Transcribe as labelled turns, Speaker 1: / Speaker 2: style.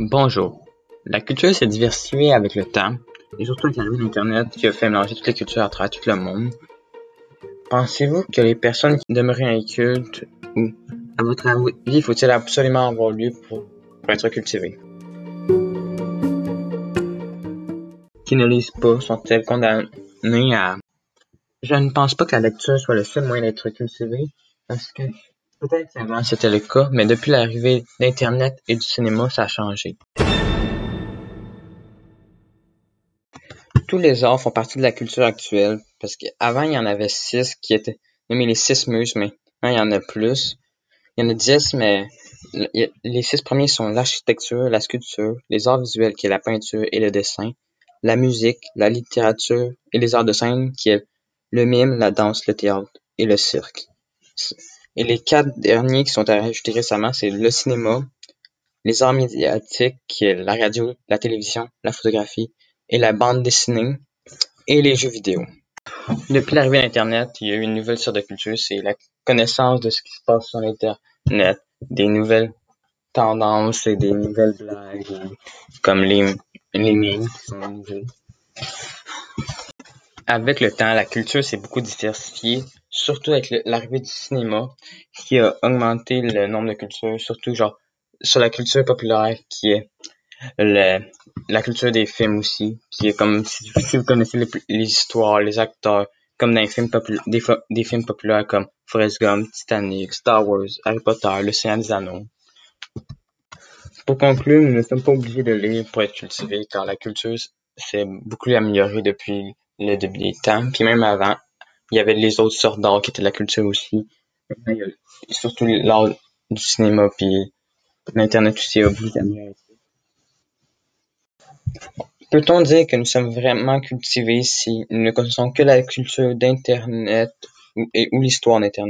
Speaker 1: Bonjour. La culture s'est diversifiée avec le temps, et surtout avec l'arrivée d'Internet qui a fait mélanger toutes les cultures à travers tout le monde. Pensez-vous que les personnes qui demeurent incultes, ou, à votre avis, faut-il absolument avoir lieu pour, être cultivées? Qui ne lisent pas sont-elles condamnées à... Je ne pense pas que la lecture soit le seul moyen d'être cultivé, parce que Peut-être qu'avant c'était le cas, mais depuis l'arrivée d'Internet et du cinéma, ça a changé. Tous les arts font partie de la culture actuelle, parce qu'avant il y en avait six qui étaient nommés les six muses, mais maintenant il y en a plus. Il y en a dix, mais les six premiers sont l'architecture, la sculpture, les arts visuels qui est la peinture et le dessin, la musique, la littérature et les arts de scène qui est le mime, la danse, le théâtre et le cirque. Et les quatre derniers qui sont ajoutés récemment, c'est le cinéma, les arts médiatiques, la radio, la télévision, la photographie et la bande dessinée et les jeux vidéo. Depuis l'arrivée d'Internet, il y a eu une nouvelle sorte de culture, c'est la connaissance de ce qui se passe sur Internet, des nouvelles tendances et des nouvelles blagues, comme les, les. Avec le temps, la culture s'est beaucoup diversifiée surtout avec l'arrivée du cinéma qui a augmenté le nombre de cultures, surtout genre sur la culture populaire qui est la culture des films aussi, qui est comme si, vous connaissez les, histoires, les acteurs, comme dans les films des, des, films populaires comme Forrest Gump, Titanic, Star Wars, Harry Potter, Le Seigneur des Anneaux. Pour conclure, nous ne sommes pas obligés de lire pour être cultivés, car la culture s'est beaucoup améliorée depuis le début des temps, puis même avant, il y avait les autres sortes d'art qui étaient de la culture aussi. il y a surtout l'art du cinéma, puis l'Internet aussi beaucoup Peut-on dire que nous sommes vraiment cultivés si nous ne connaissons que la culture d'Internet et ou l'histoire d'Internet?